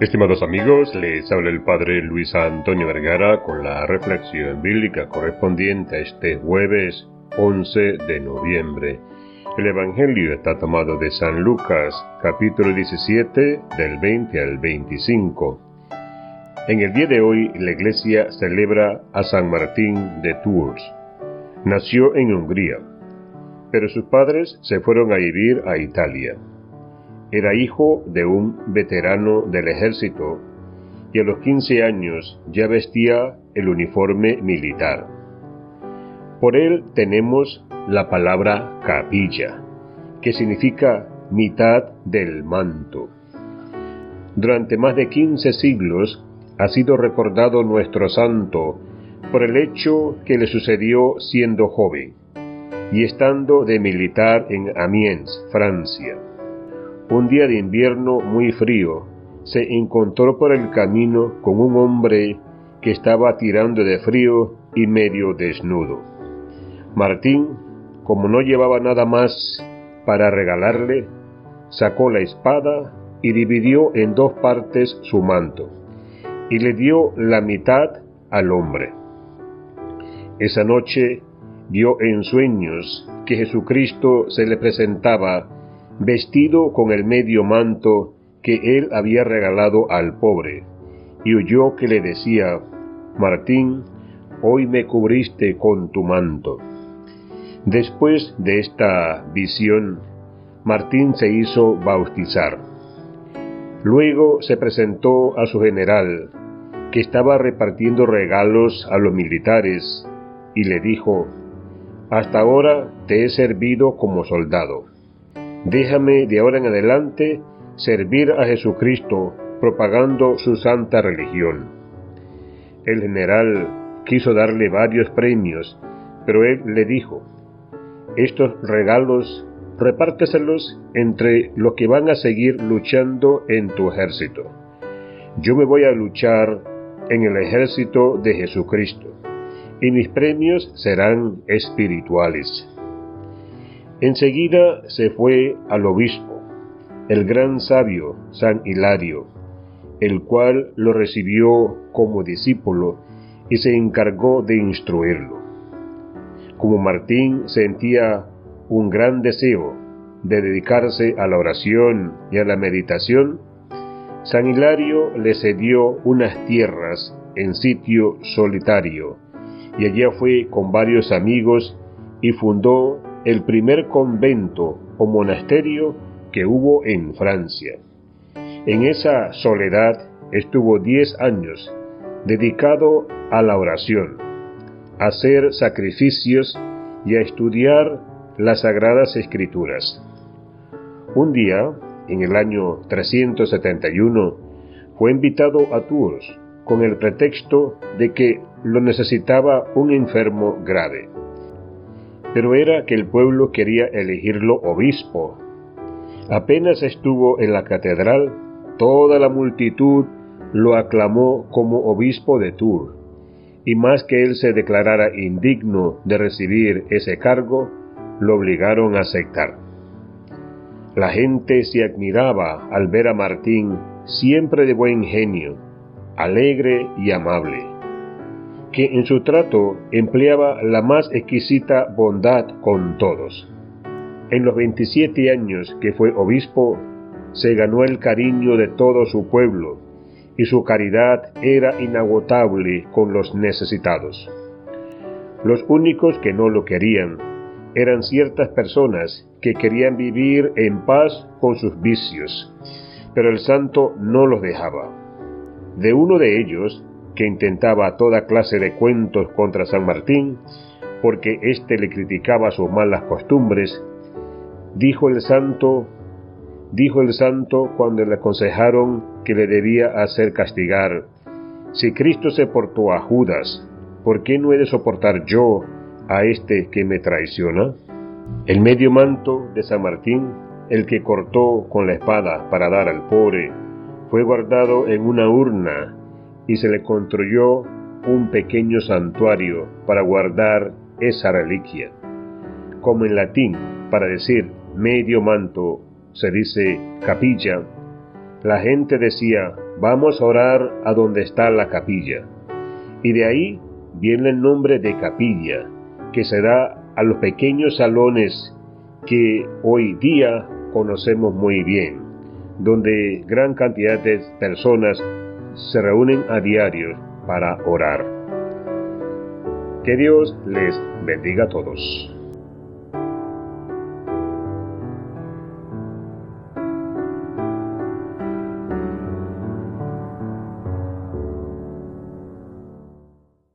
Estimados amigos, les habla el Padre Luis Antonio Vergara con la reflexión bíblica correspondiente a este jueves 11 de noviembre. El Evangelio está tomado de San Lucas, capítulo 17, del 20 al 25. En el día de hoy la iglesia celebra a San Martín de Tours. Nació en Hungría, pero sus padres se fueron a vivir a Italia. Era hijo de un veterano del ejército y a los 15 años ya vestía el uniforme militar. Por él tenemos la palabra capilla, que significa mitad del manto. Durante más de 15 siglos ha sido recordado nuestro santo por el hecho que le sucedió siendo joven y estando de militar en Amiens, Francia. Un día de invierno muy frío, se encontró por el camino con un hombre que estaba tirando de frío y medio desnudo. Martín, como no llevaba nada más para regalarle, sacó la espada y dividió en dos partes su manto, y le dio la mitad al hombre. Esa noche vio en sueños que Jesucristo se le presentaba vestido con el medio manto que él había regalado al pobre, y oyó que le decía, Martín, hoy me cubriste con tu manto. Después de esta visión, Martín se hizo bautizar. Luego se presentó a su general, que estaba repartiendo regalos a los militares, y le dijo, Hasta ahora te he servido como soldado Déjame de ahora en adelante servir a Jesucristo propagando su santa religión. El general quiso darle varios premios, pero él le dijo, estos regalos repárteselos entre los que van a seguir luchando en tu ejército. Yo me voy a luchar en el ejército de Jesucristo, y mis premios serán espirituales. Enseguida se fue al obispo, el gran sabio San Hilario, el cual lo recibió como discípulo y se encargó de instruirlo. Como Martín sentía un gran deseo de dedicarse a la oración y a la meditación, San Hilario le cedió unas tierras en sitio solitario, y allá fue con varios amigos y fundó el primer convento o monasterio que hubo en Francia. En esa soledad estuvo diez años dedicado a la oración, a hacer sacrificios y a estudiar las sagradas escrituras. Un día, en el año 371, fue invitado a Tours con el pretexto de que lo necesitaba un enfermo grave pero era que el pueblo quería elegirlo obispo. Apenas estuvo en la catedral, toda la multitud lo aclamó como obispo de Tours, y más que él se declarara indigno de recibir ese cargo, lo obligaron a aceptar. La gente se admiraba al ver a Martín siempre de buen genio, alegre y amable que en su trato empleaba la más exquisita bondad con todos. En los 27 años que fue obispo, se ganó el cariño de todo su pueblo, y su caridad era inagotable con los necesitados. Los únicos que no lo querían eran ciertas personas que querían vivir en paz con sus vicios, pero el santo no los dejaba. De uno de ellos que intentaba toda clase de cuentos contra San Martín, porque éste le criticaba sus malas costumbres, dijo el santo, dijo el santo cuando le aconsejaron que le debía hacer castigar, si Cristo se portó a Judas, ¿por qué no he de soportar yo a este que me traiciona? El medio manto de San Martín, el que cortó con la espada para dar al pobre, fue guardado en una urna y se le construyó un pequeño santuario para guardar esa reliquia. Como en latín, para decir medio manto, se dice capilla, la gente decía vamos a orar a donde está la capilla. Y de ahí viene el nombre de capilla, que se da a los pequeños salones que hoy día conocemos muy bien, donde gran cantidad de personas se reúnen a diario para orar. Que Dios les bendiga a todos.